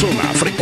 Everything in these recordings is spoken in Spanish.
persona, frecuencia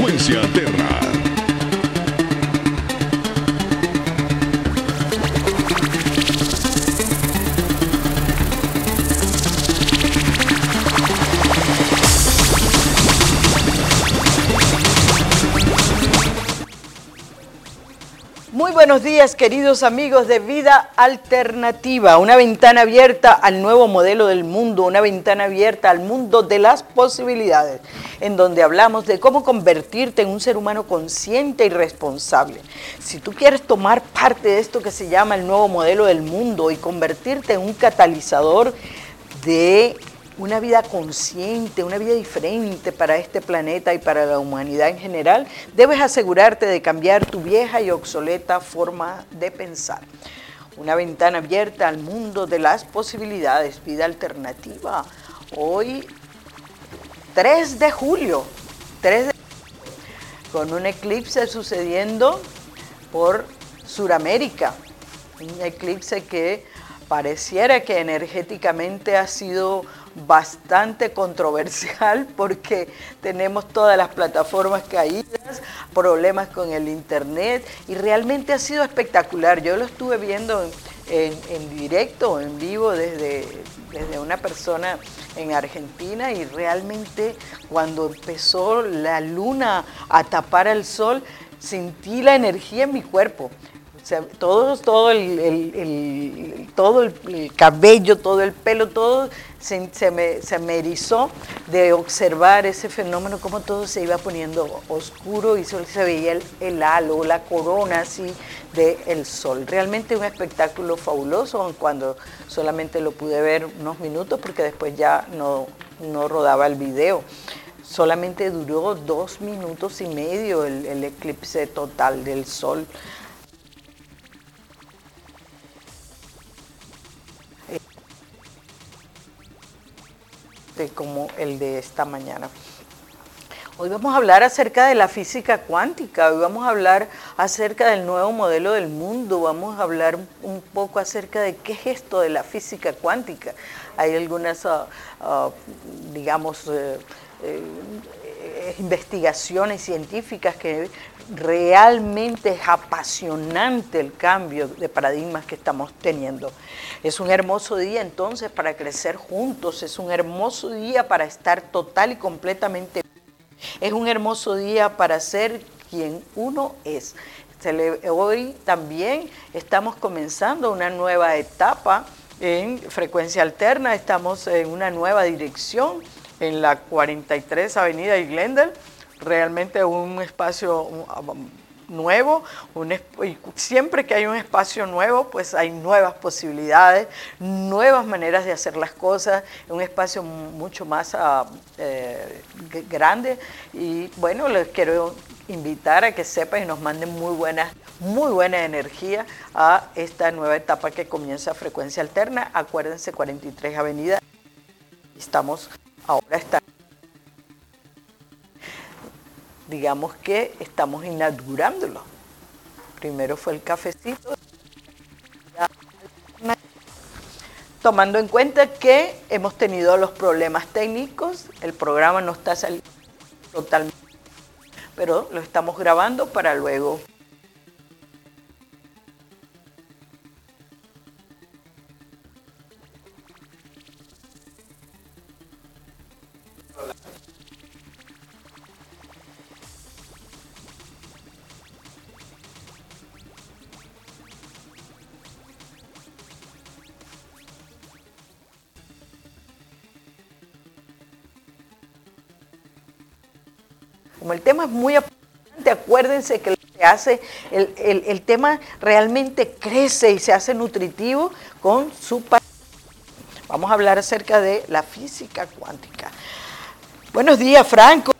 buenos días, queridos amigos de Vida Alternativa, una ventana abierta al nuevo modelo del mundo, una ventana abierta al mundo de las posibilidades, en donde hablamos de cómo convertirte en un ser humano consciente y responsable. Si tú quieres tomar parte de esto que se llama el nuevo modelo del mundo y convertirte en un catalizador de una vida consciente, una vida diferente para este planeta y para la humanidad en general, debes asegurarte de cambiar tu vieja y obsoleta forma de pensar. Una ventana abierta al mundo de las posibilidades, vida alternativa. Hoy, 3 de julio, 3 de con un eclipse sucediendo por Sudamérica. Un eclipse que pareciera que energéticamente ha sido bastante controversial porque tenemos todas las plataformas caídas, problemas con el internet y realmente ha sido espectacular. Yo lo estuve viendo en, en, directo, en vivo desde, desde una persona en Argentina y realmente cuando empezó la luna a tapar el sol, sentí la energía en mi cuerpo. Todo, todo, el, el, el todo el, cabello, todo el pelo, todo se, se, me, se, me, erizó de observar ese fenómeno, cómo todo se iba poniendo oscuro y solo se veía el, halo, la corona así del sol. Realmente un espectáculo fabuloso cuando solamente lo pude ver unos minutos porque después ya no, no rodaba el video. Solamente duró dos minutos y medio el, el eclipse total del sol. Como el de esta mañana. Hoy vamos a hablar acerca de la física cuántica, hoy vamos a hablar acerca del nuevo modelo del mundo, vamos a hablar un poco acerca de qué es esto de la física cuántica. Hay algunas, uh, uh, digamos, uh, eh, investigaciones científicas que realmente es apasionante el cambio de paradigmas que estamos teniendo. Es un hermoso día entonces para crecer juntos, es un hermoso día para estar total y completamente. Es un hermoso día para ser quien uno es. Hoy también estamos comenzando una nueva etapa en frecuencia alterna, estamos en una nueva dirección en la 43 Avenida y Glendale realmente un espacio nuevo, un, y siempre que hay un espacio nuevo, pues hay nuevas posibilidades, nuevas maneras de hacer las cosas, un espacio mucho más uh, grande y bueno, les quiero invitar a que sepan y nos manden muy buena, muy buena energía a esta nueva etapa que comienza frecuencia alterna. Acuérdense, 43 Avenida. Estamos ahora está digamos que estamos inaugurándolo. Primero fue el cafecito. Tomando en cuenta que hemos tenido los problemas técnicos, el programa no está saliendo totalmente, pero lo estamos grabando para luego tema es muy importante, acuérdense que hace, el, el, el tema realmente crece y se hace nutritivo con su Vamos a hablar acerca de la física cuántica. Buenos días, Franco.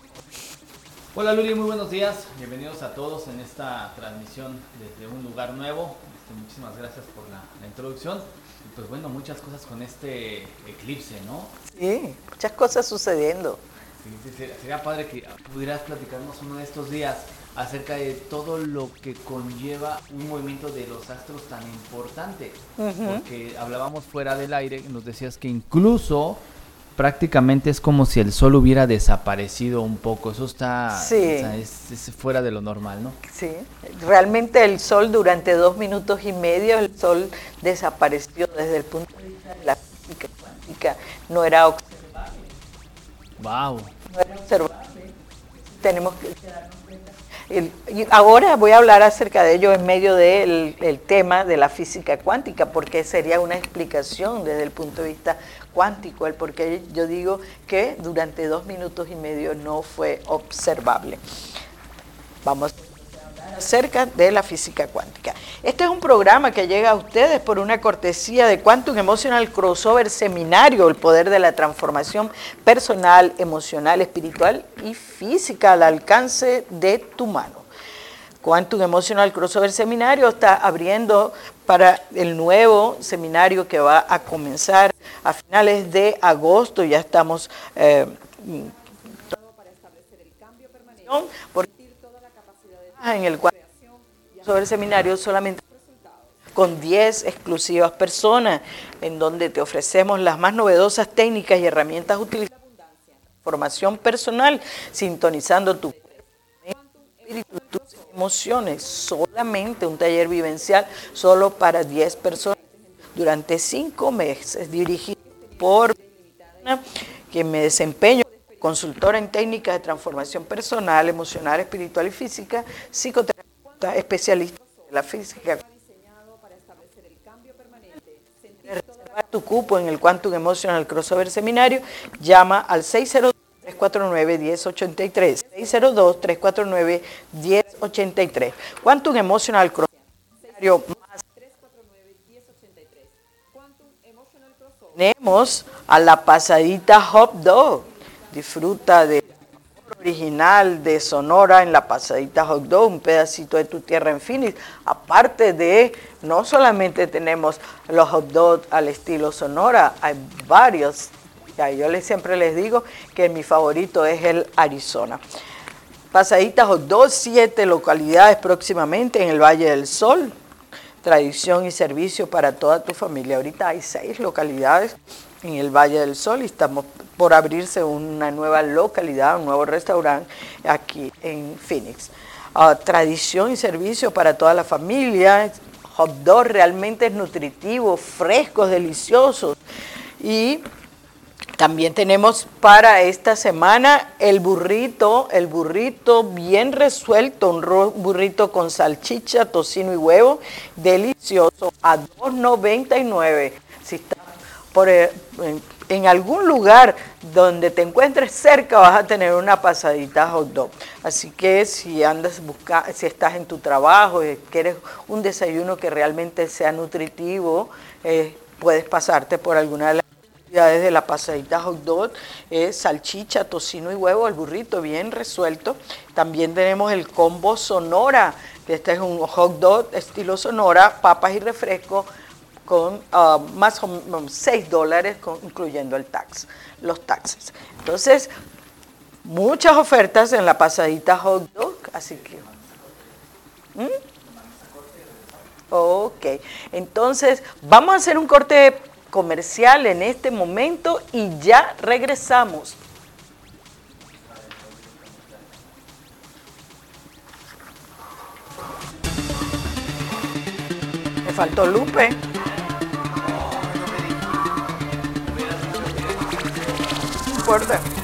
Hola Luli, muy buenos días. Bienvenidos a todos en esta transmisión desde un lugar nuevo. Este, muchísimas gracias por la, la introducción. Pues bueno, muchas cosas con este eclipse, ¿no? Sí, muchas cosas sucediendo. Sería padre que pudieras platicarnos uno de estos días acerca de todo lo que conlleva un movimiento de los astros tan importante. Uh -huh. Porque hablábamos fuera del aire, nos decías que incluso prácticamente es como si el sol hubiera desaparecido un poco. Eso está Sí. o sea, es, es fuera de lo normal, ¿no? Sí, realmente el sol durante dos minutos y medio, el sol desapareció desde el punto de vista de la física cuántica, no era observable, Wow. Tenemos que. El- y ahora voy a hablar acerca de ello en medio del el tema de la física cuántica, porque sería una explicación desde el punto de vista cuántico, el por qué yo digo que durante dos minutos y medio no fue observable. Vamos a acerca de la física cuántica. Este es un programa que llega a ustedes por una cortesía de Quantum Emotional Crossover Seminario, el poder de la transformación personal, emocional, espiritual y física al alcance de tu mano. Quantum Emotional Crossover Seminario está abriendo para el nuevo seminario que va a comenzar a finales de agosto. Ya estamos eh, por en el cual sobre el seminario solamente con 10 exclusivas personas, en donde te ofrecemos las más novedosas técnicas y herramientas utilizadas formación personal, sintonizando tu espíritu, tus emociones, solamente un taller vivencial solo para 10 personas. Durante 5 meses, dirigido por una me desempeño consultora en técnicas de transformación personal, emocional, espiritual y física, psicoterapeuta, especialista en la física. Reservar tu cupo en el Quantum Emotional Crossover Seminario, llama al 602-349-1083. 602-349-1083. Quantum Emotional Crossover Seminario más Tenemos a la pasadita Hot Dog. Disfruta de original de Sonora en la pasadita Hot Dog, un pedacito de tu tierra en Phoenix. Aparte de, no solamente tenemos los hot dogs al estilo Sonora, hay varios. Ya, yo les, siempre les digo que mi favorito es el Arizona. Pasadita Hot Dog, siete localidades próximamente en el Valle del Sol. Tradición y servicio para toda tu familia. Ahorita hay seis localidades en el Valle del Sol y estamos por abrirse una nueva localidad, un nuevo restaurante aquí en Phoenix. Ah, tradición y servicio para toda la familia. Hot dog realmente es nutritivo, frescos, deliciosos. Y también tenemos para esta semana el burrito, el burrito bien resuelto, un burrito con salchicha, tocino y huevo, delicioso, a $2.99. Si estás eh, en, algún lugar donde te encuentres cerca vas a tener una pasadita hot dog. Así que si andas busca, si estás en tu trabajo y quieres un desayuno que realmente sea nutritivo, eh, puedes pasarte por alguna de las actividades de la pasadita hot dog, eh, salchicha, tocino y huevo, el burrito bien resuelto. También tenemos el combo Sonora, que este es un hot dog estilo Sonora, papas y refresco con ah, más o menos 6 dólares, incluyendo el tax, los taxes. Entonces, muchas ofertas en la pasadita hot dog, así que... ¿Mm? Ok, entonces vamos a hacer un corte comercial en este momento y ya regresamos. Me faltó Lupe. No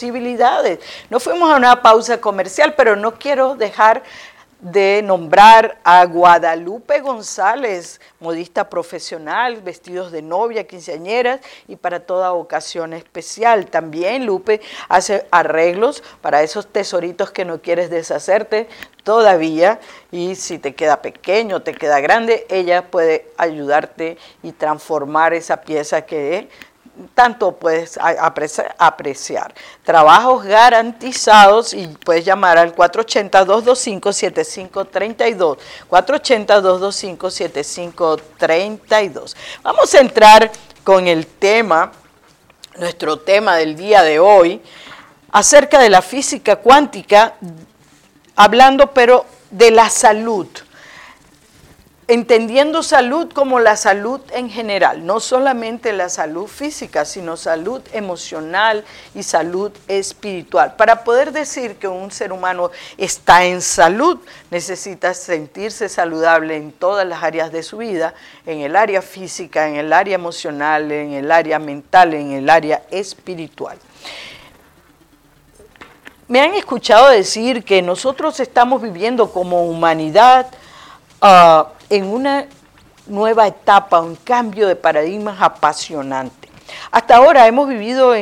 posibilidades. No fuimos a una pausa comercial, pero no quiero dejar de nombrar a Guadalupe González, modista profesional, vestidos de novia, quinceañeras y para toda ocasión especial. También Lupe hace arreglos para esos tesoritos que no quieres deshacerte todavía y si te queda pequeño, te queda grande, ella puede ayudarte y transformar esa pieza que tanto puedes apreciar. Trabajos garantizados y puedes llamar al 480-225-7532. 480-225-7532. Vamos a entrar con el tema, nuestro tema del día de hoy, acerca de la física cuántica, hablando pero de la salud entendiendo salud como la salud en general, no solamente la salud física, sino salud emocional y salud espiritual. Para poder decir que un ser humano está en salud, necesita sentirse saludable en todas las áreas de su vida, en el área física, en el área emocional, en el área mental, en el área espiritual. Me han escuchado decir que nosotros estamos viviendo como humanidad uh, en una nueva etapa, un cambio de paradigmas apasionante. Hasta ahora hemos vivido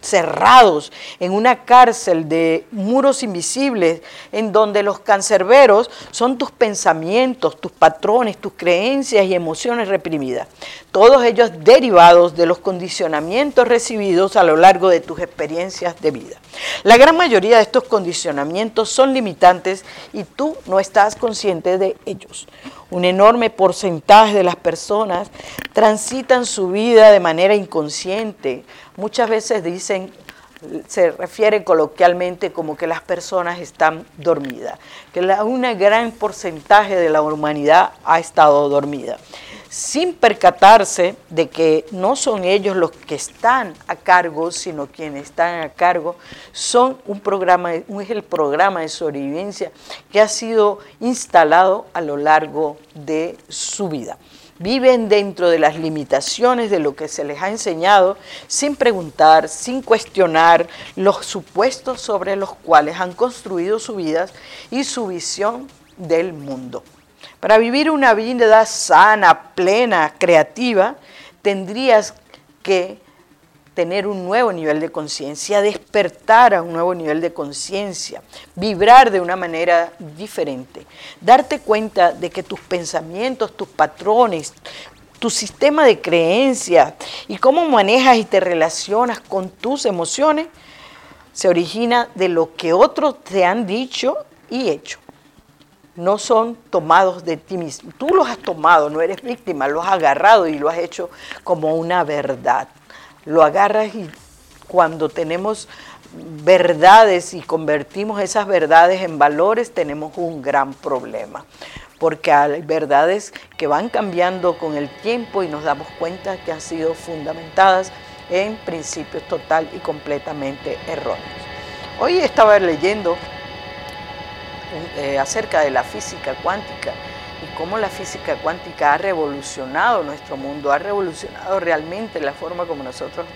encerrados en una cárcel de muros invisibles en donde los cancerberos son tus pensamientos, tus patrones, tus creencias y emociones reprimidas. Todos ellos derivados de los condicionamientos recibidos a lo largo de tus experiencias de vida. La gran mayoría de estos condicionamientos son limitantes y tú no estás consciente de ellos un enorme porcentaje de las personas transitan su vida de manera inconsciente. Muchas veces dicen, se refiere coloquialmente como que las personas están dormidas, que un gran porcentaje de la humanidad ha estado dormida sin percatarse de que no son ellos los que están a cargo, sino quienes están a cargo son un programa, es el programa de sobrevivencia que ha sido instalado a lo largo de su vida. Viven dentro de las limitaciones de lo que se les ha enseñado sin preguntar, sin cuestionar los supuestos sobre los cuales han construido su vida y su visión del mundo. Para vivir una vida sana, plena, creativa, tendrías que tener un nuevo nivel de conciencia, despertar a un nuevo nivel de conciencia, vibrar de una manera diferente, darte cuenta de que tus pensamientos, tus patrones, tu sistema de creencias y cómo manejas y te relacionas con tus emociones se origina de lo que otros te han dicho y hecho no son tomados de ti mismo. Tú los has tomado, no eres víctima, los has agarrado y lo has hecho como una verdad. Lo agarras y cuando tenemos verdades y convertimos esas verdades en valores, tenemos un gran problema. Porque hay verdades que van cambiando con el tiempo y nos damos cuenta que han sido fundamentadas en principios total y completamente erróneos. Hoy estaba leyendo eh, acerca de la física cuántica cómo la física cuántica ha revolucionado nuestro mundo, ha revolucionado realmente la forma como nosotros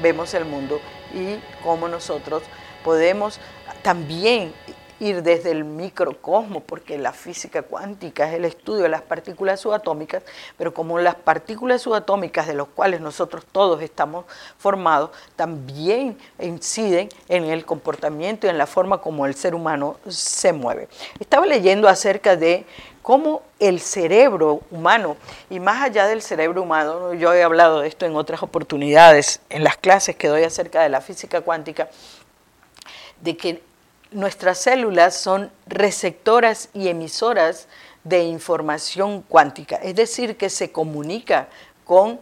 vemos el mundo y cómo nosotros podemos también ir desde el microcosmo, porque la física cuántica es el estudio de las partículas subatómicas, pero como las partículas subatómicas de las cuales nosotros todos estamos formados, también inciden en el comportamiento y en la forma como el ser humano se mueve. Estaba leyendo acerca de cómo el cerebro humano, y más allá del cerebro humano, yo he hablado de esto en otras oportunidades, en las clases que doy acerca de la física cuántica, de que nuestras células son receptoras y emisoras de información cuántica, es decir, que se comunica con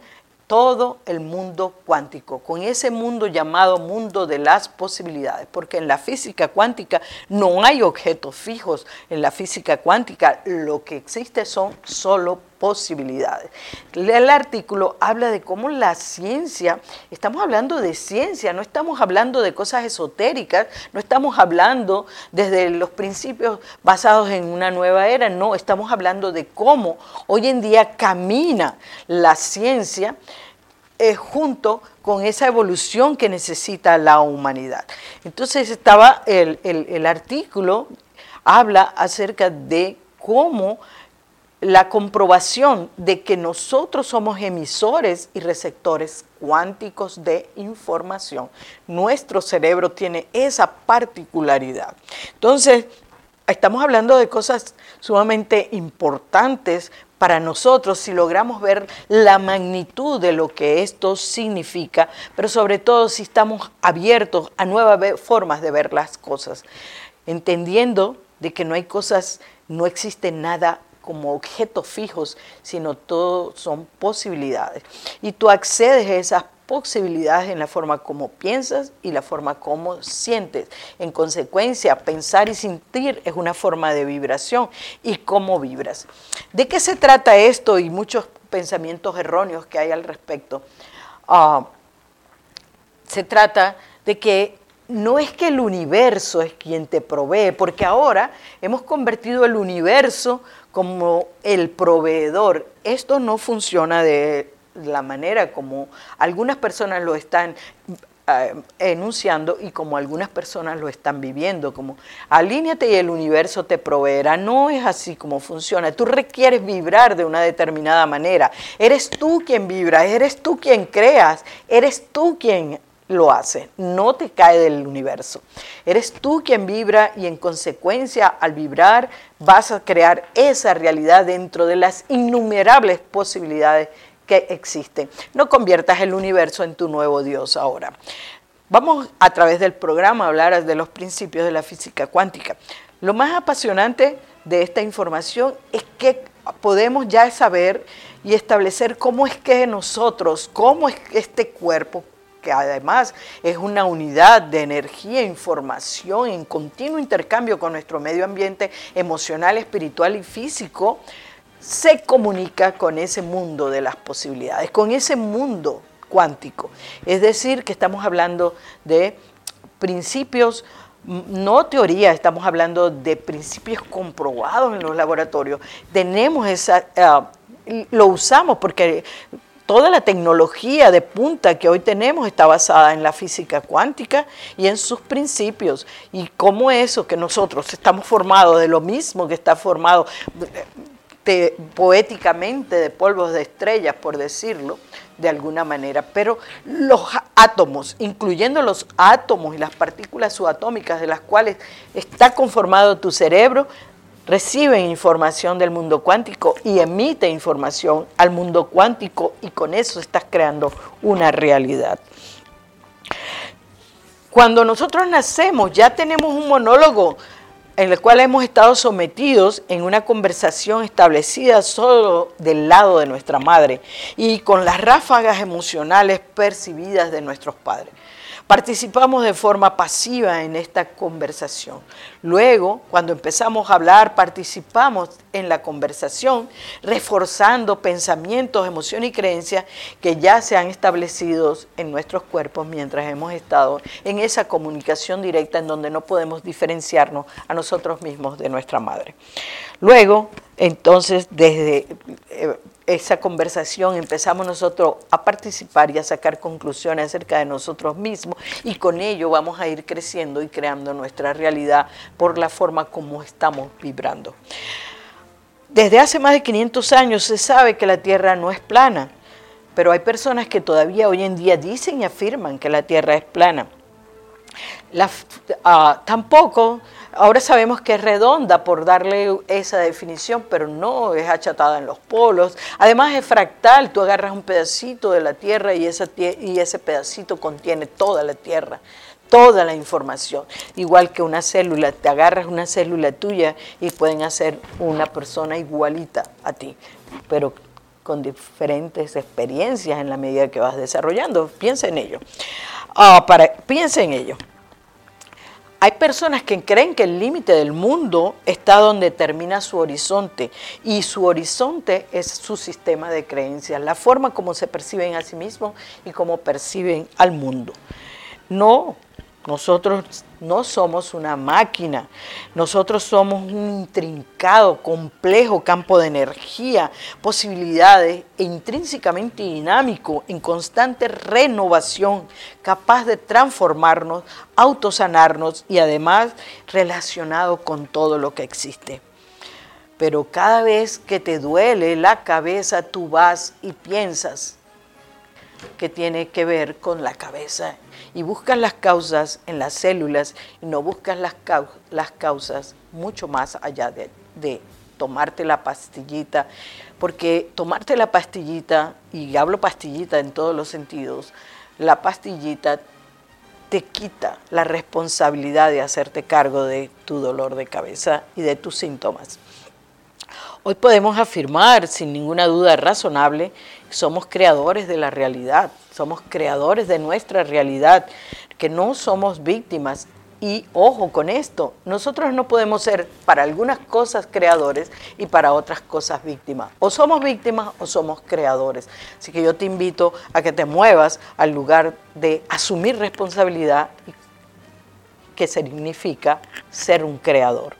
todo el mundo cuántico, con ese mundo llamado mundo de las posibilidades, porque en la física cuántica no hay objetos fijos, en la física cuántica lo que existe son solo posibilidades. El artículo habla de cómo la ciencia, estamos hablando de ciencia, no estamos hablando de cosas esotéricas, no estamos hablando desde los principios basados en una nueva era, no, estamos hablando de cómo hoy en día camina la ciencia eh, junto con esa evolución que necesita la humanidad. Entonces estaba el, el artículo habla acerca de cómo la comprobación de que nosotros somos emisores y receptores cuánticos de información. Nuestro cerebro tiene esa particularidad. Entonces, estamos hablando de cosas sumamente importantes para nosotros si logramos ver la magnitud de lo que esto significa, pero sobre todo si estamos abiertos a nuevas formas de ver las cosas, entendiendo de que no hay cosas, no existe nada como objetos fijos, sino todo son posibilidades. Y tú accedes a esas posibilidades en la forma como piensas y la forma como sientes. En consecuencia, pensar y sentir es una forma de vibración y cómo vibras. ¿De qué se trata esto y muchos pensamientos erróneos que hay al respecto? Ah, se trata de que no es que el universo es quien te provee, porque ahora hemos convertido el universo como el proveedor. Esto no funciona de la manera como algunas personas lo están eh, enunciando y como algunas personas lo están viviendo, como alíñate y el universo te proveerá. No es así como funciona. Tú requieres vibrar de una determinada manera. Eres tú quien vibra, eres tú quien creas, eres tú quien lo hace, no te cae del universo. Eres tú quien vibra y en consecuencia al vibrar vas a crear esa realidad dentro de las innumerables posibilidades que existen. No conviertas el universo en tu nuevo Dios ahora. Vamos a través del programa a hablar de los principios de la física cuántica. Lo más apasionante de esta información es que podemos ya saber y establecer cómo es que nosotros, cómo es este cuerpo, que además es una unidad de energía, información en continuo intercambio con nuestro medio ambiente emocional, espiritual y físico, se comunica con ese mundo de las posibilidades, con ese mundo cuántico. Es decir, que estamos hablando de principios, no teoría, estamos hablando de principios comprobados en los laboratorios. Tenemos esa, eh, lo usamos porque toda la tecnología de punta que hoy tenemos está basada en la física cuántica y en sus principios. Y cómo eso que nosotros estamos formados de lo mismo que está formado eh, poéticamente de polvos de estrellas, por decirlo de alguna manera, pero los átomos, incluyendo los átomos y las partículas subatómicas de las cuales está conformado tu cerebro, reciben información del mundo cuántico y emite información al mundo cuántico y con eso estás creando una realidad. Cuando nosotros nacemos ya tenemos un monólogo en el cual hemos estado sometidos en una conversación establecida solo del lado de nuestra madre y con las ráfagas emocionales percibidas de nuestros padres. Participamos de forma pasiva en esta conversación. Luego, cuando empezamos a hablar, participamos en la conversación, reforzando pensamientos, emociones y creencias que ya se han establecido en nuestros cuerpos mientras hemos estado en esa comunicación directa en donde no podemos diferenciarnos a nosotros mismos de nuestra madre. Luego, entonces, desde eh, esa conversación empezamos nosotros a participar y a sacar conclusiones acerca de nosotros mismos y con ello vamos a ir creciendo y creando nuestra realidad por la forma como estamos vibrando. Desde hace más de 500 años se sabe que la Tierra no es plana, pero hay personas que todavía hoy en día dicen y afirman que la Tierra es plana. Ah, tampoco Ahora sabemos que es redonda por darle esa definición, pero no es achatada en los polos. Además es fractal, tú agarras un pedacito de la Tierra y, ese pedacito contiene toda la Tierra toda la información, igual que una célula, te agarras una célula tuya y pueden hacer una persona igualita a ti, pero con diferentes experiencias en la medida que vas desarrollando. Piensa en ello. Ah, piensa en ello. Hay personas que creen que el límite del mundo está donde termina su horizonte y su horizonte es su sistema de creencias, la forma como se perciben a sí mismos y cómo perciben al mundo. No, Nosotros no somos una máquina, nosotros somos un intrincado, complejo campo de energía, posibilidades e intrínsecamente dinámico, en constante renovación, capaz de transformarnos, autosanarnos y además relacionado con todo lo que existe. Pero cada vez que te duele la cabeza, tú vas y piensas que tiene que ver con la cabeza y buscas las causas en las células y no buscas las, causas mucho más allá de, de tomarte la pastillita, porque tomarte la pastillita, y hablo pastillita en todos los sentidos, la pastillita te quita la responsabilidad de hacerte cargo de tu dolor de cabeza y de tus síntomas. Hoy podemos afirmar sin ninguna duda razonable somos creadores de la realidad, somos creadores de nuestra realidad, que no somos víctimas. Y ojo con esto, nosotros no podemos ser para algunas cosas creadores y para otras cosas víctimas. O somos víctimas o somos creadores. Así que yo te invito a que te muevas al lugar de asumir responsabilidad, que significa ser un creador.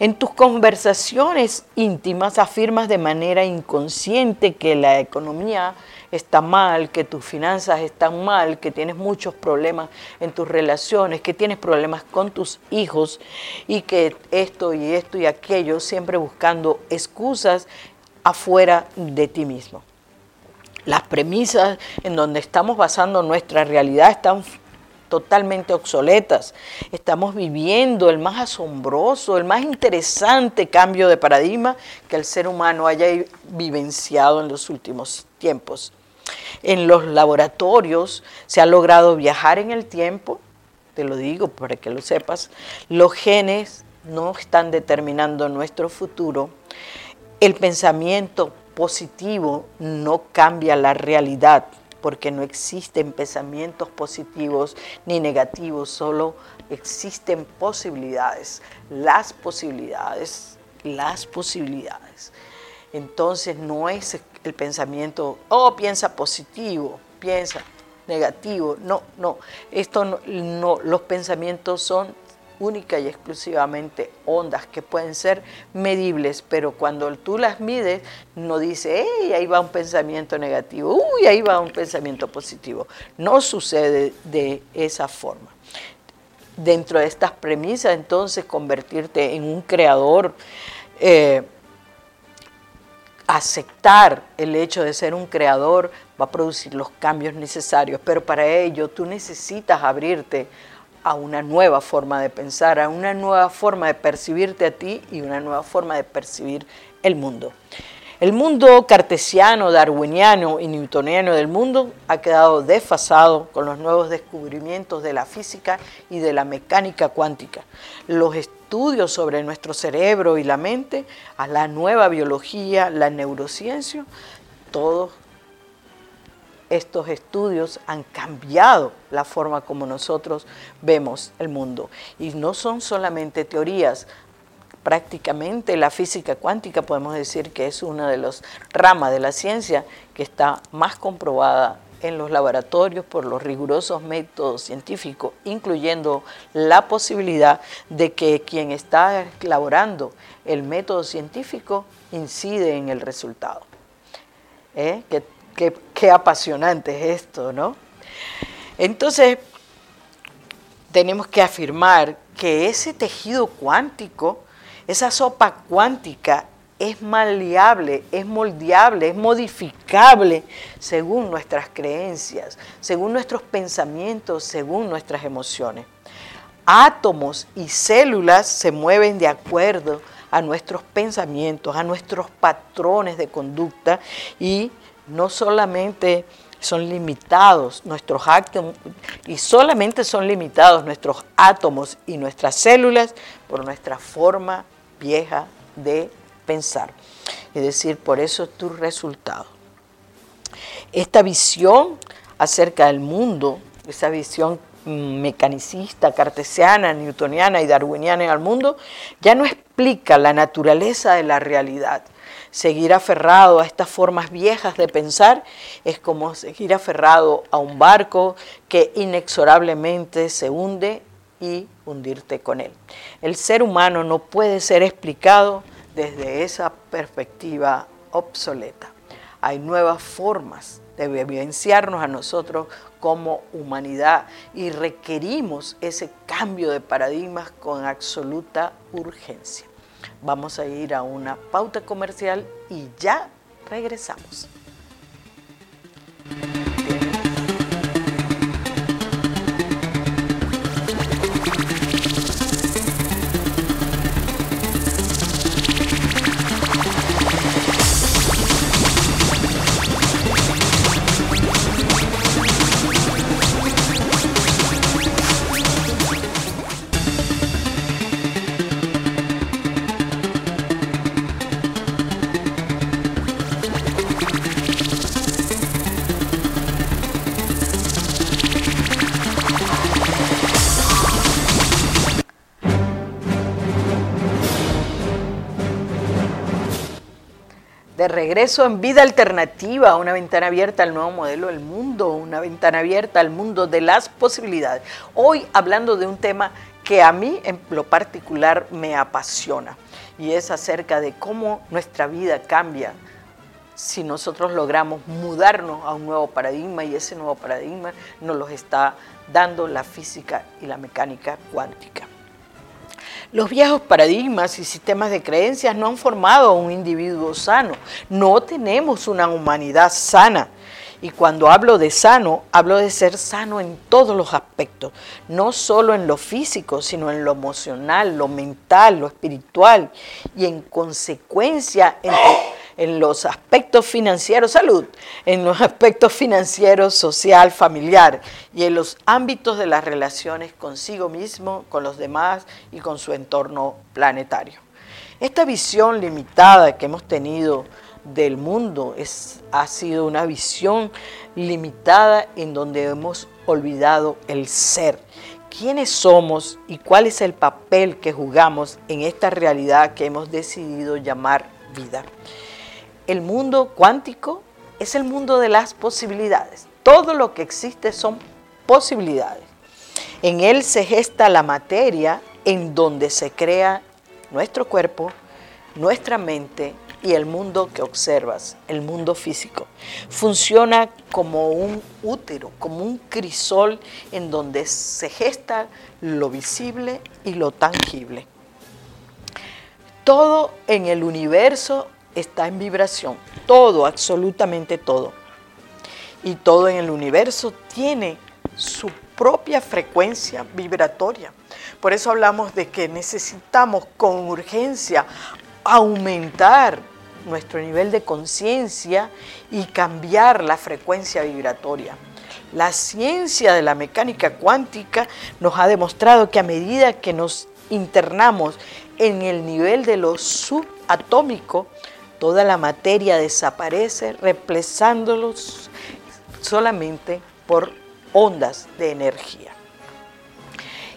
En tus conversaciones íntimas afirmas de manera inconsciente que la economía está mal, que tus finanzas están mal, que tienes muchos problemas en tus relaciones, que tienes problemas con tus hijos y que esto y esto y aquello, siempre buscando excusas afuera de ti mismo. Las premisas en donde estamos basando nuestra realidad están totalmente obsoletas. Estamos viviendo el más asombroso, el más interesante cambio de paradigma que el ser humano haya vivenciado en los últimos tiempos. En los laboratorios se ha logrado viajar en el tiempo, te lo digo para que lo sepas, los genes no están determinando nuestro futuro, el pensamiento positivo no cambia la realidad, porque no existen pensamientos positivos ni negativos, solo existen posibilidades, las posibilidades, las posibilidades. Entonces no es el pensamiento, oh, piensa positivo, piensa negativo, no, no, esto no, no los pensamientos son única y exclusivamente ondas que pueden ser medibles, pero cuando tú las mides no dice, hey, ahí va un pensamiento negativo, uy, ahí va un pensamiento positivo. No sucede de esa forma. Dentro de estas premisas, entonces, convertirte en un creador, eh, aceptar el hecho de ser un creador va a producir los cambios necesarios, pero para ello tú necesitas abrirte a una nueva forma de pensar, a una nueva forma de percibirte a ti y una nueva forma de percibir el mundo. El mundo cartesiano, darwiniano y newtoniano del mundo ha quedado desfasado con los nuevos descubrimientos de la física y de la mecánica cuántica. Los estudios sobre nuestro cerebro y la mente, a la nueva biología, la neurociencia, todos estos estudios han cambiado la forma como nosotros vemos el mundo. Y no son solamente teorías, prácticamente la física cuántica podemos decir que es una de las ramas de la ciencia que está más comprobada en los laboratorios por los rigurosos métodos científicos, incluyendo la posibilidad de que quien está elaborando el método científico incide en el resultado. ¿Eh? Qué, apasionante es esto, ¿no? Entonces, tenemos que afirmar que ese tejido cuántico, esa sopa cuántica, es maleable, es moldeable, es modificable según nuestras creencias, según nuestros pensamientos, según nuestras emociones. Átomos y células se mueven de acuerdo a nuestros pensamientos, a nuestros patrones de conducta y no solamente son limitados nuestros átomos y solamente son limitados nuestros átomos y nuestras células por nuestra forma vieja de pensar. Es decir, por eso es tu resultado. Esta visión acerca del mundo, esa visión mecanicista, cartesiana, newtoniana y darwiniana el mundo, ya no explica la naturaleza de la realidad, Seguir aferrado a estas formas viejas de pensar es como seguir aferrado a un barco que inexorablemente se hunde y hundirte con él. El ser humano no puede ser explicado desde esa perspectiva obsoleta. Hay nuevas formas de vivenciarnos a nosotros como humanidad y requerimos ese cambio de paradigmas con absoluta urgencia. Vamos a ir a una pauta comercial y ya regresamos. Regreso en vida alternativa, una ventana abierta al nuevo modelo del mundo, una ventana abierta al mundo de las posibilidades. Hoy hablando de un tema que a mí en lo particular me apasiona y es acerca de cómo nuestra vida cambia si nosotros logramos mudarnos a un nuevo paradigma y ese nuevo paradigma nos lo está dando la física y la mecánica cuántica. Los viejos paradigmas y sistemas de creencias no han formado un individuo sano. No tenemos una humanidad sana. Y cuando hablo de sano, hablo de ser sano en todos los aspectos, no solo en lo físico, sino en lo emocional, lo mental, lo espiritual y en consecuencia en en los aspectos financieros, salud, en los aspectos financieros, social, familiar y en los ámbitos de las relaciones consigo mismo, con los demás y con su entorno planetario. Esta visión limitada que hemos tenido del mundo es, ha sido una visión limitada en donde hemos olvidado el ser. ¿Quiénes somos y cuál es el papel que jugamos en esta realidad que hemos decidido llamar vida? El mundo cuántico es el mundo de las posibilidades. Todo lo que existe son posibilidades. En él se gesta la materia en donde se crea nuestro cuerpo, nuestra mente y el mundo que observas, el mundo físico. Funciona como un útero, como un crisol en donde se gesta lo visible y lo tangible. Todo en el universo está en vibración. Todo, absolutamente todo. Y todo en el universo tiene su propia frecuencia vibratoria. Por eso hablamos de que necesitamos con urgencia aumentar nuestro nivel de conciencia y cambiar la frecuencia vibratoria. La ciencia de la mecánica cuántica nos ha demostrado que a medida que nos internamos en el nivel de lo subatómico, toda la materia desaparece reemplazándolos solamente por ondas de energía.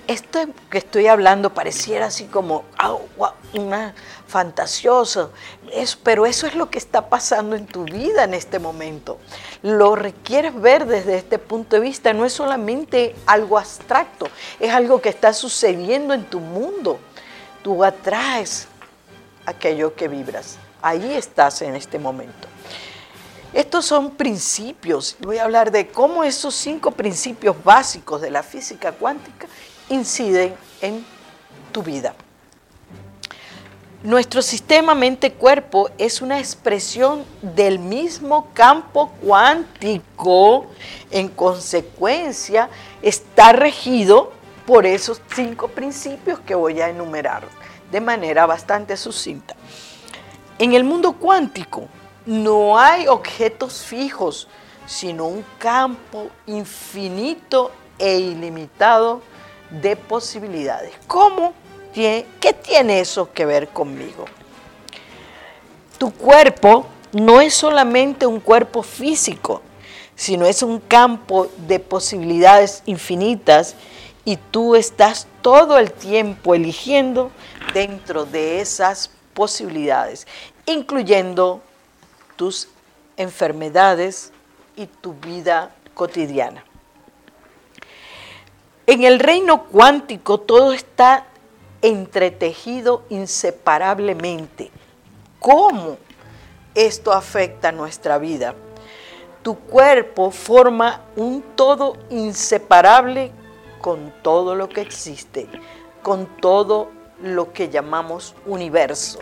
Esto que estoy hablando pareciera así como una fantasioso, pero eso es lo que está pasando en tu vida en este momento. Lo requieres ver desde este punto de vista, no es solamente algo abstracto, es algo que está sucediendo en tu mundo. Tú atraes aquello que vibras. Ahí estás en este momento. Estos son principios. Voy a hablar de cómo esos cinco principios básicos de la física cuántica inciden en tu vida. Nuestro sistema mente-cuerpo es una expresión del mismo campo cuántico. En consecuencia, está regido por esos cinco principios que voy a enumerar de manera bastante sucinta. En el mundo cuántico no hay objetos fijos, sino un campo infinito e ilimitado de posibilidades. ¿Cómo? ¿Qué tiene eso que ver conmigo? Tu cuerpo no es solamente un cuerpo físico, sino es un campo de posibilidades infinitas y tú estás todo el tiempo eligiendo dentro de esas posibilidades. incluyendo tus enfermedades y tu vida cotidiana. En el reino cuántico todo está entretejido inseparablemente. ¿Cómo esto afecta nuestra vida? Tu cuerpo forma un todo inseparable con todo lo que existe, con todo lo que llamamos universo,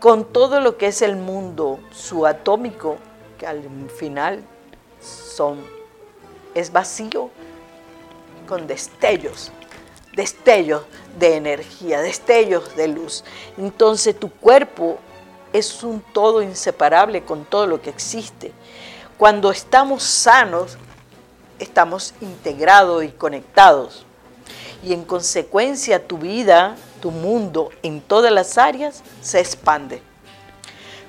con todo lo que es el mundo subatómico, que al final son, es vacío, con destellos, destellos de energía, destellos de luz. Entonces tu cuerpo es un todo inseparable con todo lo que existe. Cuando estamos sanos, estamos integrados y conectados. Y en consecuencia tu vida, tu mundo en todas las áreas se expande.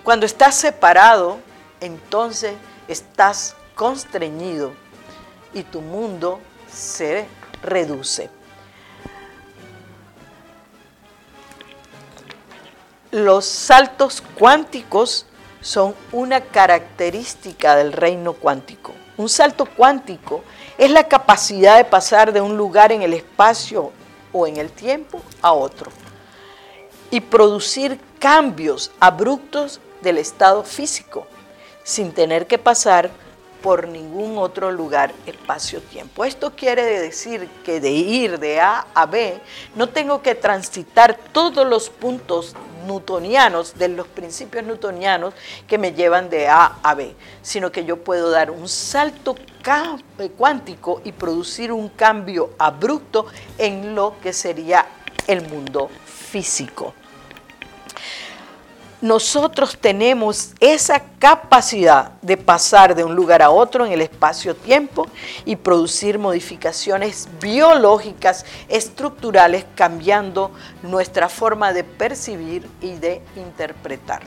Cuando estás separado, entonces estás constreñido y tu mundo se reduce. Los saltos cuánticos son una característica del reino cuántico. Un salto cuántico es la capacidad de pasar de un lugar en el espacio o en el tiempo a otro y producir cambios abruptos del estado físico sin tener que pasar por ningún otro lugar, espacio, tiempo. Esto quiere decir que de ir de A a B no tengo que transitar todos los puntos newtonianos, de los principios newtonianos que me llevan de A a B, sino que yo puedo dar un salto eh, cuántico y producir un cambio abrupto en lo que sería el mundo físico nosotros tenemos esa capacidad de pasar de un lugar a otro en el espacio-tiempo y producir modificaciones biológicas estructurales cambiando nuestra forma de percibir y de interpretar.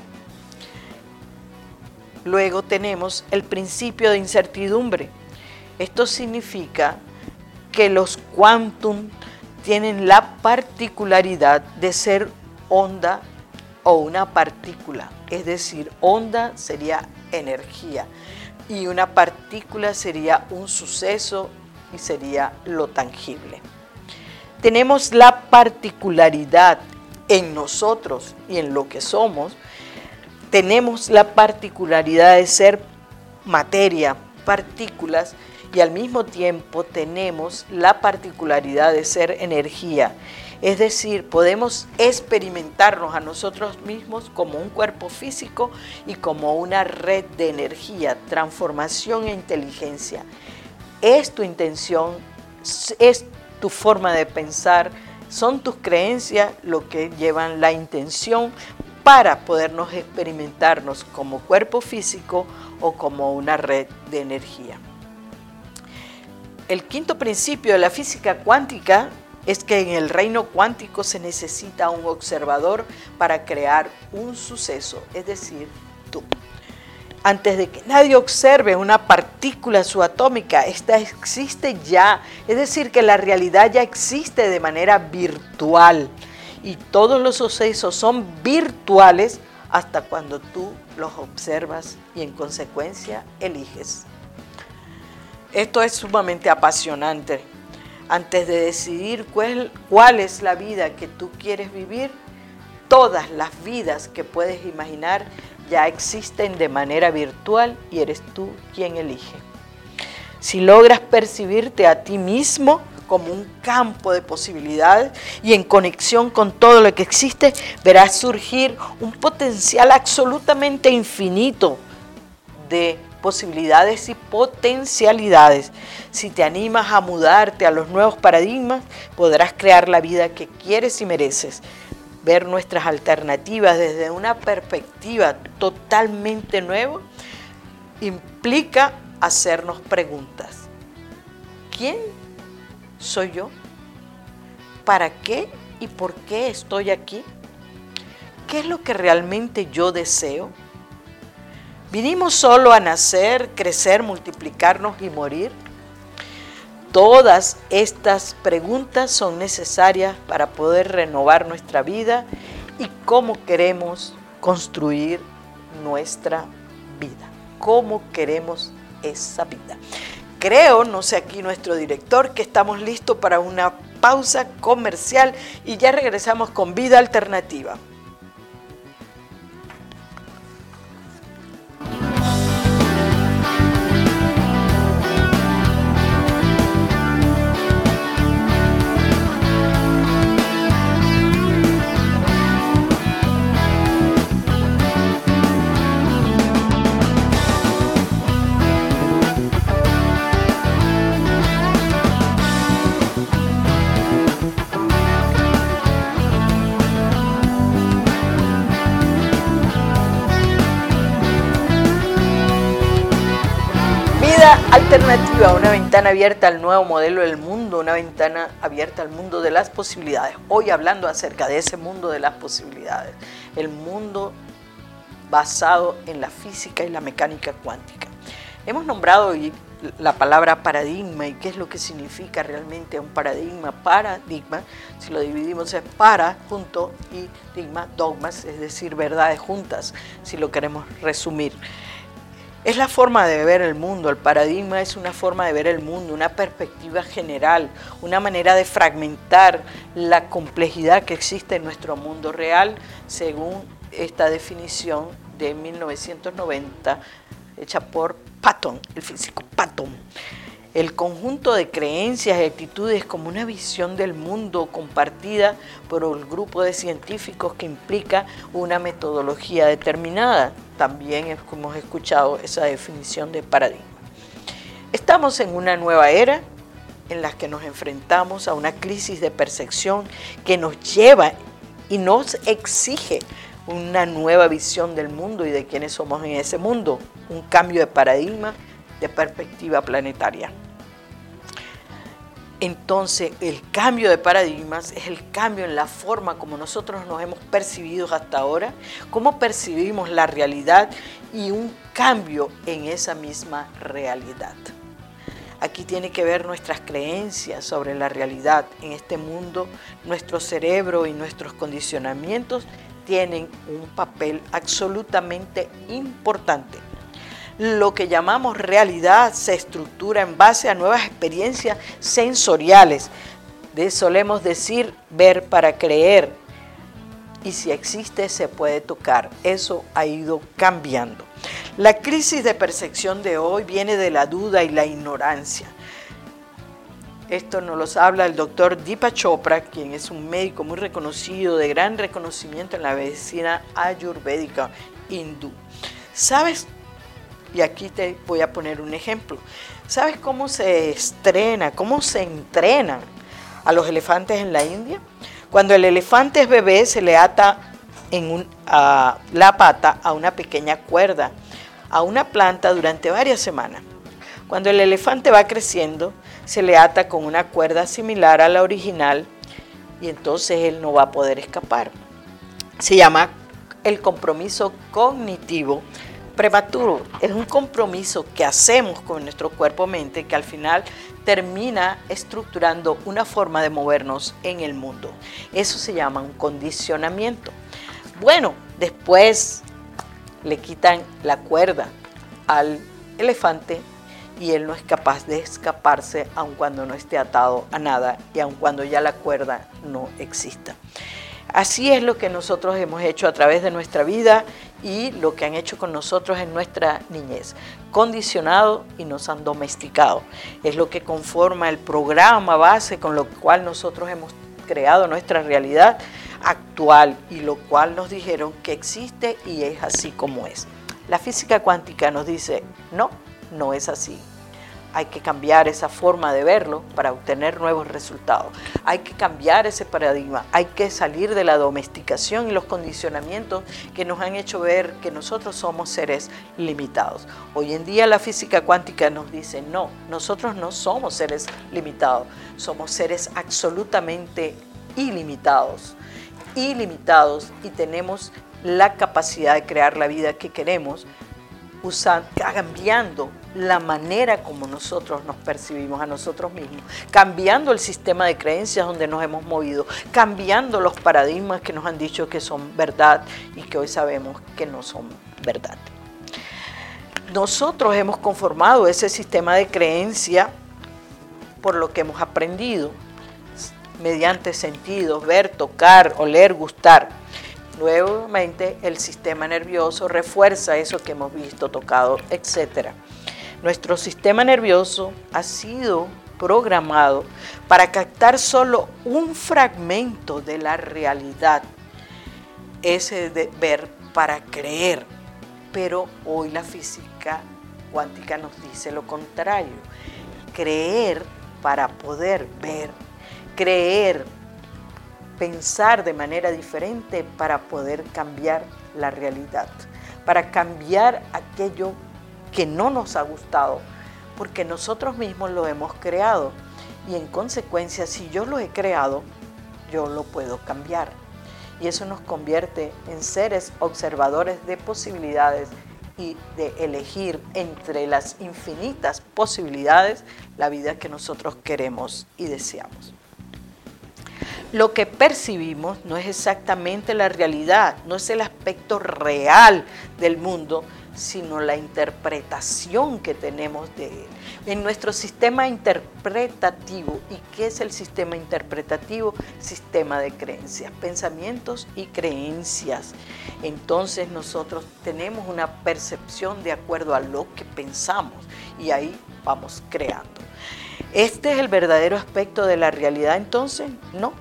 Luego tenemos el principio de incertidumbre. Esto significa que los quantum tienen la particularidad de ser onda o una partícula, es decir, onda sería energía y una partícula sería un suceso y sería lo tangible. Tenemos la particularidad en nosotros y en lo que somos, tenemos la particularidad de ser materia, partículas, y al mismo tiempo tenemos la particularidad de ser energía. Es decir, podemos experimentarnos a nosotros mismos como un cuerpo físico y como una red de energía, transformación e inteligencia. Es tu intención, es tu forma de pensar, son tus creencias lo que llevan la intención para podernos experimentarnos como cuerpo físico o como una red de energía. El quinto principio de la física cuántica es que en el reino cuántico se necesita un observador para crear un suceso, es decir, tú. Antes de que nadie observe una partícula subatómica, esta existe ya, es decir, que la realidad ya existe de manera virtual y todos los sucesos son virtuales hasta cuando tú los observas y en consecuencia eliges. Esto es sumamente apasionante. Antes de decidir cuál, cuál, es la vida que tú quieres vivir, todas las vidas que puedes imaginar ya existen de manera virtual y eres tú quien elige. Si logras percibirte a ti mismo como un campo de posibilidades y en conexión con todo lo que existe, verás surgir un potencial absolutamente infinito de posibilidades y potencialidades. Si te animas a mudarte a los nuevos paradigmas, podrás crear la vida que quieres y mereces. Ver nuestras alternativas desde una perspectiva totalmente nueva implica hacernos preguntas. ¿Quién soy yo? ¿Para qué y por qué estoy aquí? ¿Qué es lo que realmente yo deseo? ¿Vinimos solo a nacer, crecer, multiplicarnos y morir? Todas estas preguntas son necesarias para poder renovar nuestra vida y cómo queremos construir nuestra vida. ¿Cómo queremos esa vida? Creo, no sé aquí nuestro director, que estamos listos para una pausa comercial y ya regresamos con vida alternativa. Alternativa, una ventana abierta al nuevo modelo del mundo, una ventana abierta al mundo de las posibilidades. Hoy hablando acerca de ese mundo de las posibilidades, el mundo basado en la física y la mecánica cuántica. Hemos nombrado hoy la palabra paradigma y qué es lo que significa realmente un paradigma. Paradigma, si lo dividimos es para, junto y dogmas, es decir, verdades juntas, si lo queremos resumir. Es la forma de ver el mundo, el paradigma es una forma de ver el mundo, una perspectiva general, una manera de fragmentar la complejidad que existe en nuestro mundo real, según esta definición de 1990 hecha por Patton, el físico Patton el conjunto de creencias y actitudes como una visión del mundo compartida por el grupo de científicos que implica una metodología determinada. También hemos escuchado esa definición de paradigma. Estamos en una nueva era en la que nos enfrentamos a una crisis de percepción que nos lleva y nos exige una nueva visión del mundo y de quiénes somos en ese mundo, un cambio de paradigma, de perspectiva planetaria. Entonces, el cambio de paradigmas es el cambio en la forma como nosotros nos hemos percibido hasta ahora, cómo percibimos la realidad y un cambio en esa misma realidad. Aquí tiene que ver nuestras creencias sobre la realidad en este mundo, nuestro cerebro y nuestros condicionamientos tienen un papel absolutamente importante lo que llamamos realidad se estructura en base a nuevas experiencias sensoriales. Solemos decir ver para creer. Y si existe, se puede tocar. Eso ha ido cambiando. La crisis de percepción de hoy viene de la duda y la ignorancia. Esto nos lo habla el doctor Deepa Chopra, quien es un médico muy reconocido, de gran reconocimiento en la medicina ayurvédica hindú. ¿Sabes y aquí te voy a poner un ejemplo. ¿Sabes cómo se estrena, cómo se entrenan a los elefantes en la India? Cuando el elefante es bebé se le ata en la pata a una pequeña cuerda, a una planta durante varias semanas. Cuando el elefante va creciendo, se le ata con una cuerda similar a la original y entonces él no va a poder escapar. Se llama el compromiso cognitivo prematuro, es un compromiso que hacemos con nuestro cuerpo-mente que al final termina estructurando una forma de movernos en el mundo. Eso se llama un condicionamiento. Bueno, después le quitan la cuerda al elefante y él no es capaz de escaparse aun cuando no esté atado a nada y aun cuando ya la cuerda no exista. Así es lo que nosotros hemos hecho a través de nuestra vida y lo que han hecho con nosotros en nuestra niñez. Condicionado y nos han domesticado. Es lo que conforma el programa base con lo cual nosotros hemos creado nuestra realidad actual y lo cual nos dijeron que existe y es así como es. La física cuántica nos dice, no, no es así hay que cambiar esa forma de verlo para obtener nuevos resultados. Hay que cambiar ese paradigma, hay que salir de la domesticación y los condicionamientos que nos han hecho ver que nosotros somos seres limitados. Hoy en día la física cuántica nos dice, no, nosotros no somos seres limitados, somos seres absolutamente ilimitados, ilimitados y tenemos la capacidad de crear la vida que queremos cambiando la manera como nosotros nos percibimos a nosotros mismos, cambiando el sistema de creencias donde nos hemos movido, cambiando los paradigmas que nos han dicho que son verdad y que hoy sabemos que no son verdad. Nosotros hemos conformado ese sistema de creencia por lo que hemos aprendido, mediante sentidos, ver, tocar, oler, gustar. Nuevamente el sistema nervioso refuerza eso que hemos visto, tocado, etc. Nuestro sistema nervioso ha sido programado para captar solo un fragmento de la realidad, ese de ver para creer. Pero hoy la física cuántica nos dice lo contrario, creer para poder ver, creer pensar de manera diferente para poder cambiar la realidad, para cambiar aquello que no nos ha gustado, porque nosotros mismos lo hemos creado y en consecuencia si yo lo he creado, yo lo puedo cambiar. Y eso nos convierte en seres observadores de posibilidades y de elegir entre las infinitas posibilidades la vida que nosotros queremos y deseamos lo que percibimos no es exactamente la realidad, no es el aspecto real del mundo, sino la interpretación que tenemos de él. En nuestro sistema interpretativo, ¿y qué es el sistema interpretativo? Sistema de creencias, pensamientos y creencias. Entonces nosotros tenemos una percepción de acuerdo a lo que pensamos y ahí vamos creando. ¿Este es el verdadero aspecto de la realidad entonces? No,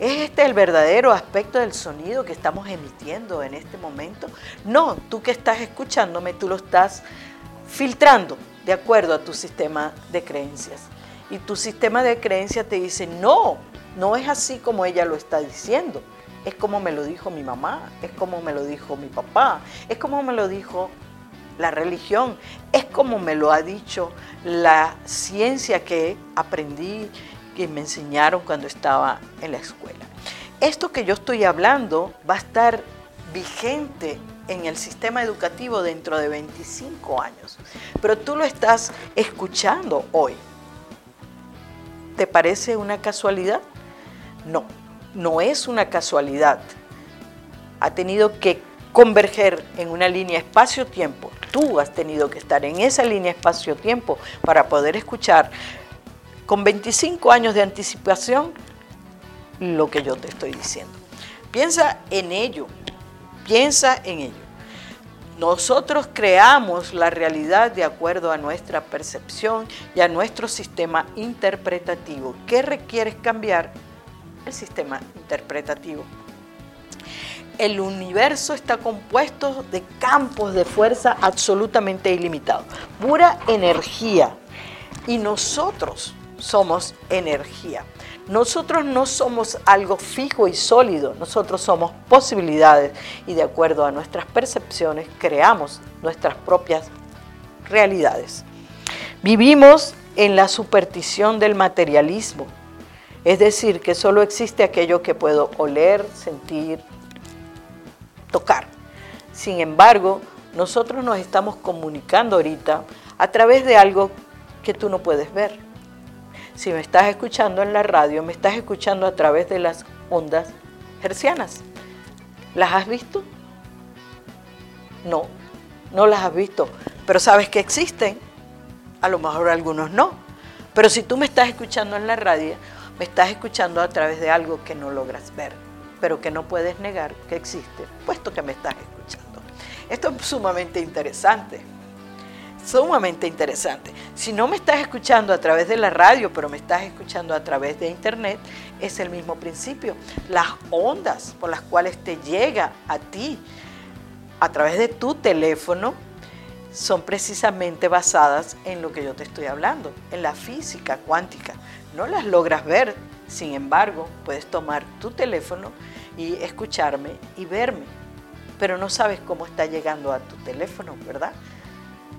¿Es este el verdadero aspecto del sonido que estamos emitiendo en este momento? No, tú que estás escuchándome, tú lo estás filtrando de acuerdo a tu sistema de creencias. Y tu sistema de creencias te dice, no, no es así como ella lo está diciendo. Es como me lo dijo mi mamá, es como me lo dijo mi papá, es como me lo dijo la religión, es como me lo ha dicho la ciencia que aprendí que me enseñaron cuando estaba en la escuela. Esto que yo estoy hablando va a estar vigente en el sistema educativo dentro de 25 años, pero tú lo estás escuchando hoy. ¿Te parece una casualidad? No, no es una casualidad. Ha tenido que converger en una línea espacio-tiempo. Tú has tenido que estar en esa línea espacio-tiempo para poder escuchar con 25 años de anticipación lo que yo te estoy diciendo. Piensa en ello, piensa en ello. Nosotros creamos la realidad de acuerdo a nuestra percepción y a nuestro sistema interpretativo. ¿Qué requieres cambiar? El sistema interpretativo. El universo está compuesto de campos de fuerza absolutamente ilimitados, pura energía. Y nosotros somos energía. Nosotros no somos algo fijo y sólido, nosotros somos posibilidades y de acuerdo a nuestras percepciones creamos nuestras propias realidades. Vivimos en la superstición del materialismo, es decir, que solo existe aquello que puedo oler, sentir, tocar. Sin embargo, nosotros nos estamos comunicando ahorita a través de algo que tú no puedes ver si me estás escuchando en la radio, me estás escuchando a través de las ondas hercianas. ¿Las has visto? No, no las has visto, pero sabes que existen. A lo mejor algunos no. Pero si tú me estás escuchando en la radio, me estás escuchando a través de algo que no logras ver, pero que no puedes negar que existe, puesto que me estás escuchando. Esto es sumamente interesante sumamente interesante. Si no me estás escuchando a través de la radio, pero me estás escuchando a través de internet, es el mismo principio. Las ondas por las cuales te llega a ti a través de tu teléfono son precisamente basadas en lo que yo te estoy hablando, en la física cuántica. No las logras ver, sin embargo, puedes tomar tu teléfono y escucharme y verme, pero no sabes cómo está llegando a tu teléfono, ¿verdad?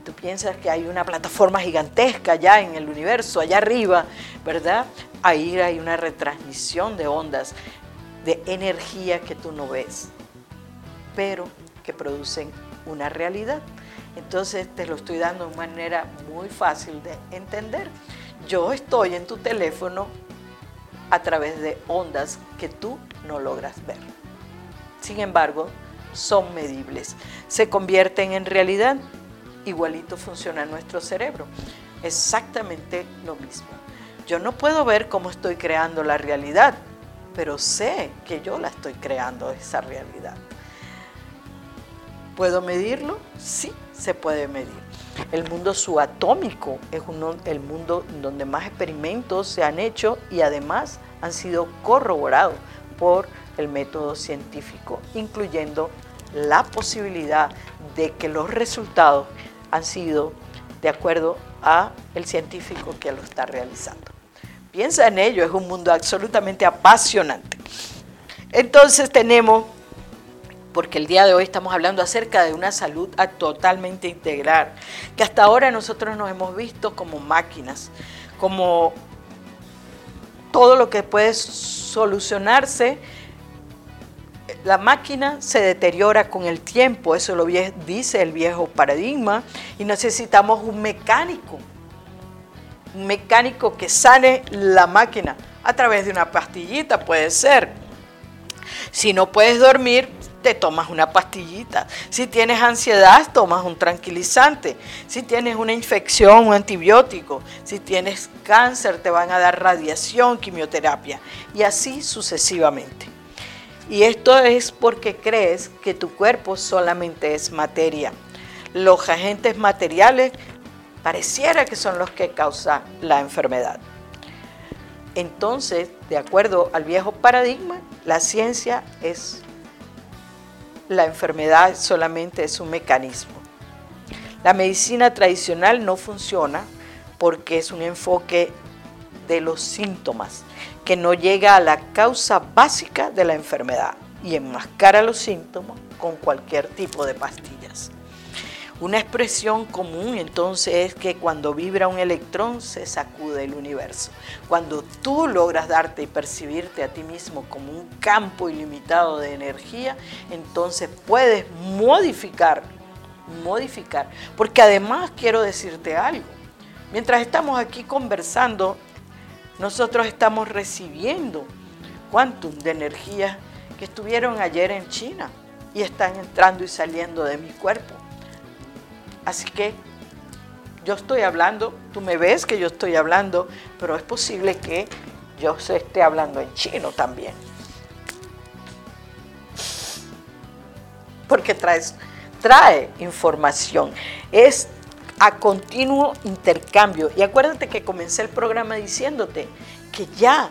Tú piensas que hay una plataforma gigantesca allá en el universo, allá arriba, ¿verdad? Ahí hay una retransmisión de ondas, de energía que tú no ves, pero que producen una realidad. Entonces te lo estoy dando de manera muy fácil de entender. Yo estoy en tu teléfono a través de ondas que tú no logras ver. Sin embargo, son medibles. Se convierten en realidad. Igualito funciona nuestro cerebro. Exactamente lo mismo. Yo no puedo ver cómo estoy creando la realidad, pero sé que yo la estoy creando, esa realidad. ¿Puedo medirlo? Sí, se puede medir. El mundo subatómico es el mundo donde más experimentos se han hecho y además han sido corroborados por el método científico, incluyendo la posibilidad de que los resultados han sido de acuerdo a el científico que lo está realizando. Piensa en ello, es un mundo absolutamente apasionante. Entonces tenemos, porque el día de hoy estamos hablando acerca de una salud totalmente integral, que hasta ahora nosotros nos hemos visto como máquinas, como todo lo que puede solucionarse la máquina se deteriora con el tiempo, eso lo dice el viejo paradigma, y necesitamos un mecánico, un mecánico que sane la máquina a través de una pastillita, puede ser. Si no puedes dormir, te tomas una pastillita. Si tienes ansiedad, tomas un tranquilizante. Si tienes una infección, un antibiótico. Si tienes cáncer, te van a dar radiación, quimioterapia. Y así sucesivamente. Y esto es porque crees que tu cuerpo solamente es materia. Los agentes materiales pareciera que son los que causan la enfermedad. Entonces, de acuerdo al viejo paradigma, la ciencia es la enfermedad solamente es un mecanismo. La medicina tradicional no funciona porque es un enfoque de los síntomas que no llega a la causa básica de la enfermedad y enmascara los síntomas con cualquier tipo de pastillas. Una expresión común entonces es que cuando vibra un electrón se sacude el universo. Cuando tú logras darte y percibirte a ti mismo como un campo ilimitado de energía, entonces puedes modificar, modificar. Porque además quiero decirte algo. Mientras estamos aquí conversando, nosotros estamos recibiendo quantum de energía que estuvieron ayer en China y están entrando y saliendo de mi cuerpo. Así que yo estoy hablando, tú me ves que yo estoy hablando, pero es posible que yo se esté hablando en chino también. Porque traes, trae información. Es a continuo intercambio. Y acuérdate que comencé el programa diciéndote que ya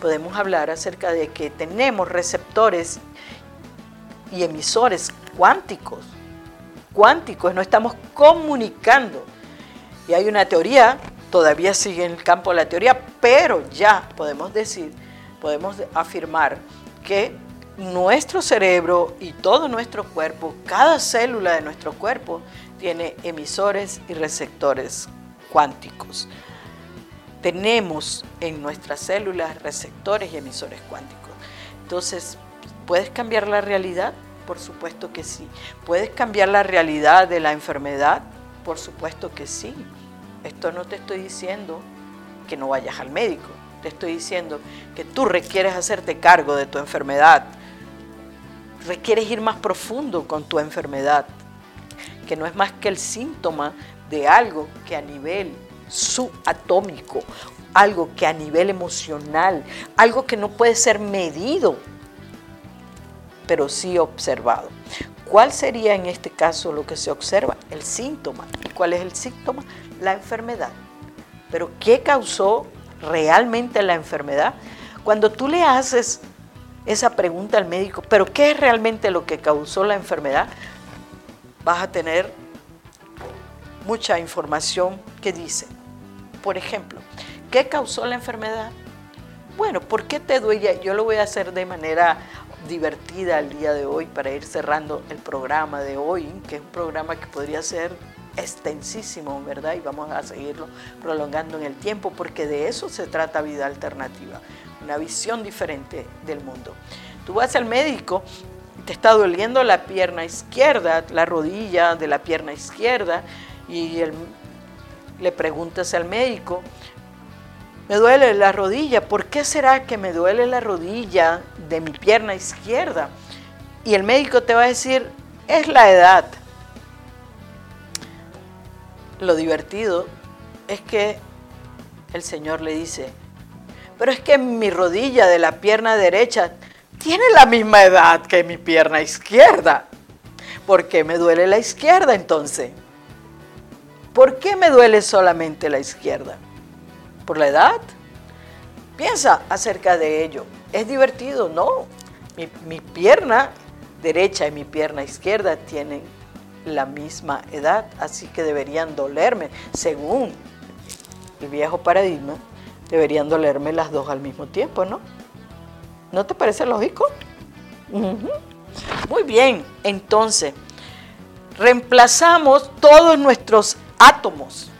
podemos hablar acerca de que tenemos receptores y emisores cuánticos. Cuánticos, no estamos comunicando. Y hay una teoría, todavía sigue en el campo la teoría, pero ya podemos decir, podemos afirmar que nuestro cerebro y todo nuestro cuerpo, cada célula de nuestro cuerpo, tiene emisores y receptores cuánticos. Tenemos en nuestras células receptores y emisores cuánticos. Entonces, ¿puedes cambiar la realidad? Por supuesto que sí. ¿Puedes cambiar la realidad de la enfermedad? Por supuesto que sí. Esto no te estoy diciendo que no vayas al médico. Te estoy diciendo que tú requieres hacerte cargo de tu enfermedad. Requieres ir más profundo con tu enfermedad que no es más que el síntoma de algo que a nivel subatómico, algo que a nivel emocional, algo que no puede ser medido, pero sí observado. ¿Cuál sería en este caso lo que se observa? El síntoma. ¿Y cuál es el síntoma? La enfermedad. Pero ¿qué causó realmente la enfermedad? Cuando tú le haces esa pregunta al médico, ¿pero qué es realmente lo que causó la enfermedad? vas a tener mucha información que dice, por ejemplo, ¿qué causó la enfermedad? Bueno, ¿por qué te duele? Yo lo voy a hacer de manera divertida el día de hoy para ir cerrando el programa de hoy, que es un programa que podría ser extensísimo, ¿verdad? Y vamos a seguirlo prolongando en el tiempo porque de eso se trata vida alternativa, una visión diferente del mundo. Tú vas al médico te está doliendo la pierna izquierda, la rodilla de la pierna izquierda, y le preguntas al médico, me duele la rodilla, ¿por qué será que me duele la rodilla de mi pierna izquierda? Y el médico te va a decir, es la edad. Lo divertido es que el Señor le dice, pero es que mi rodilla de la pierna derecha tiene la misma edad que mi pierna izquierda. ¿Por qué me duele la izquierda entonces? ¿Por qué me duele solamente la izquierda? ¿Por la edad? Piensa acerca de ello. ¿Es divertido? No. Mi, pierna derecha y mi pierna izquierda tienen la misma edad, así que deberían dolerme, según el viejo paradigma, deberían dolerme las dos al mismo tiempo, ¿no? ¿No te parece lógico? Muy bien, entonces, reemplazamos todos nuestros átomos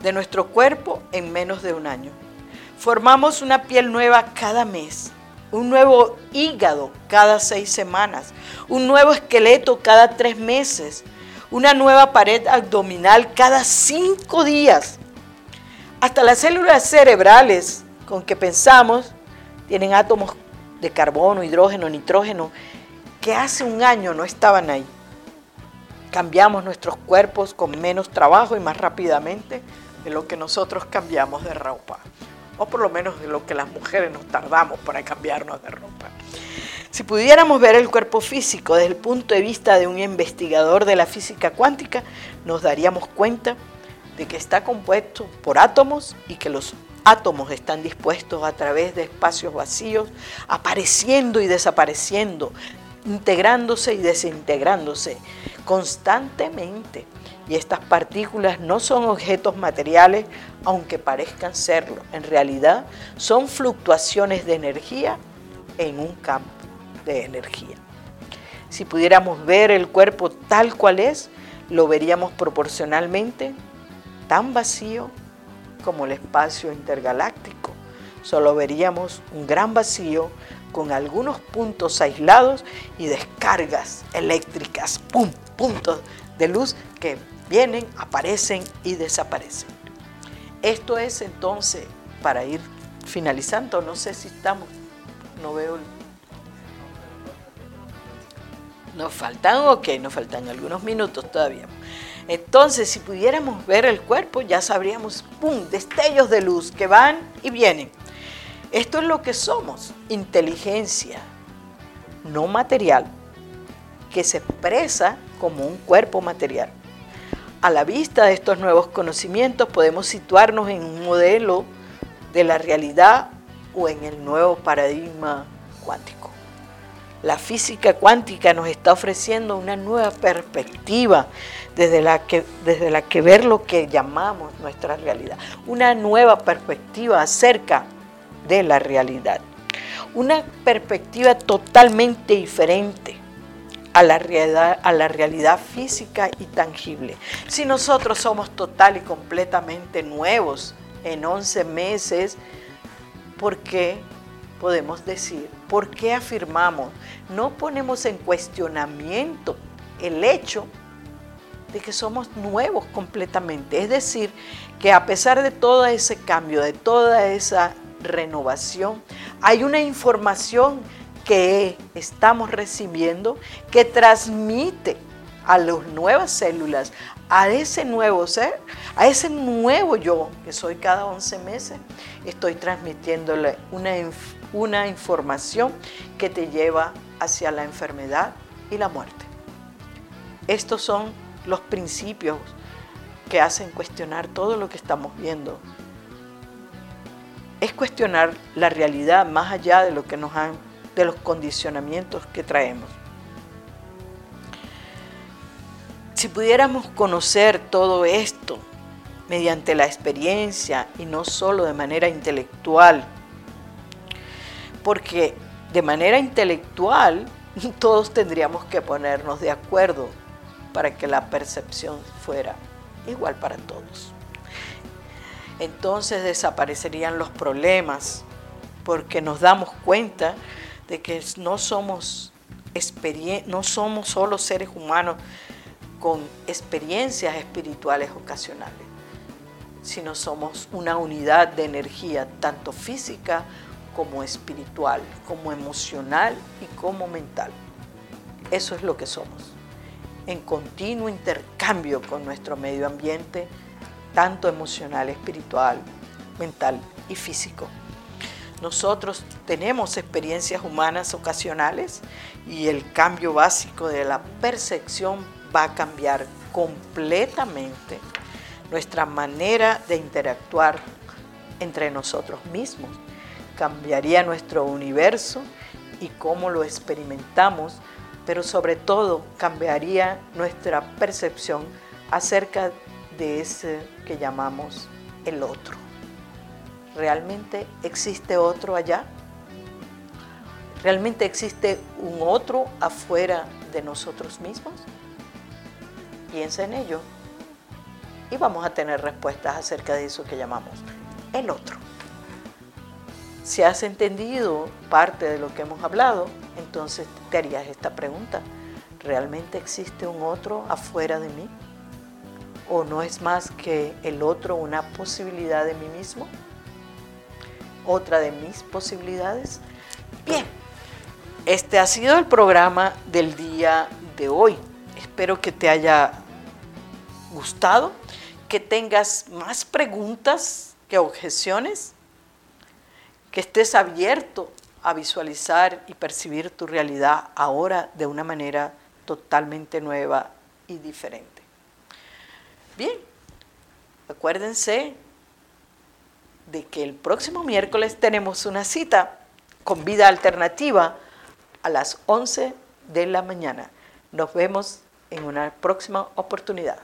de nuestro cuerpo en menos de un año. Formamos una piel nueva cada mes, un nuevo hígado cada seis semanas, un nuevo esqueleto cada tres meses, una nueva pared abdominal cada cinco días. Hasta las células cerebrales con que pensamos tienen átomos de carbono, hidrógeno, nitrógeno, que hace un año no estaban ahí. Cambiamos nuestros cuerpos con menos trabajo y más rápidamente de lo que nosotros cambiamos de ropa, o por lo menos de lo que las mujeres nos tardamos para cambiarnos de ropa. Si pudiéramos ver el cuerpo físico desde el punto de vista de un investigador de la física cuántica, nos daríamos cuenta de que está compuesto por átomos y que los átomos están dispuestos a través de espacios vacíos, apareciendo y desapareciendo, integrándose y desintegrándose constantemente. Y estas partículas no son objetos materiales, aunque parezcan serlo. En realidad son fluctuaciones de energía en un campo de energía. Si pudiéramos ver el cuerpo tal cual es, lo veríamos proporcionalmente tan vacío como el espacio intergaláctico. Solo veríamos un gran vacío con algunos puntos aislados y descargas eléctricas, pum, puntos de luz que vienen, aparecen y desaparecen. Esto es entonces, para ir finalizando, no sé si estamos, no veo ¿Nos faltan o qué? Nos faltan algunos minutos todavía. Entonces, si pudiéramos ver el cuerpo, ya sabríamos, ¡pum!, destellos de luz que van y vienen. Esto es lo que somos, inteligencia no material, que se expresa como un cuerpo material. A la vista de estos nuevos conocimientos podemos situarnos en un modelo de la realidad o en el nuevo paradigma cuántico. La física cuántica nos está ofreciendo una nueva perspectiva desde la, que, desde la que ver lo que llamamos nuestra realidad. Una nueva perspectiva acerca de la realidad. Una perspectiva totalmente diferente a la, realidad, a la realidad física y tangible. Si nosotros somos total y completamente nuevos en 11 meses, ¿por qué podemos decir, ¿por qué afirmamos? No ponemos en cuestionamiento el hecho de que somos nuevos completamente. Es decir, que a pesar de todo ese cambio, de toda esa renovación, hay una información que estamos recibiendo que transmite a las nuevas células, a ese nuevo ser, a ese nuevo yo que soy cada 11 meses, estoy transmitiéndole una una información que te lleva hacia la enfermedad y la muerte. Estos son los principios que hacen cuestionar todo lo que estamos viendo. Es cuestionar la realidad más allá de lo que nos han de los condicionamientos que traemos. Si pudiéramos conocer todo esto mediante la experiencia y no solo de manera intelectual, porque de manera intelectual todos tendríamos que ponernos de acuerdo para que la percepción fuera igual para todos. Entonces desaparecerían los problemas porque nos damos cuenta de que no somos, no somos solo seres humanos con experiencias espirituales ocasionales, sino somos una unidad de energía, tanto física como espiritual, como emocional y como mental. Eso es lo que somos, en continuo intercambio con nuestro medio ambiente, tanto emocional, espiritual, mental y físico. Nosotros tenemos experiencias humanas ocasionales y el cambio básico de la percepción va a cambiar completamente nuestra manera de interactuar entre nosotros mismos. Cambiaría nuestro universo y cómo lo experimentamos, pero sobre todo cambiaría nuestra percepción acerca de ese que llamamos el otro. ¿Realmente existe otro allá? ¿Realmente existe un otro afuera de nosotros mismos? Piensa en ello y vamos a tener respuestas acerca de eso que llamamos el otro. Si has entendido parte de lo que hemos hablado, entonces te harías esta pregunta. ¿Realmente existe un otro afuera de mí? ¿O no es más que el otro una posibilidad de mí mismo? ¿Otra de mis posibilidades? Bien, este ha sido el programa del día de hoy. Espero que te haya gustado, que tengas más preguntas que objeciones, que estés abierto a visualizar y percibir tu realidad ahora de una manera totalmente nueva y diferente. Bien, acuérdense de que el próximo miércoles tenemos una cita con vida alternativa a las 11 de la mañana. Nos vemos en una próxima oportunidad.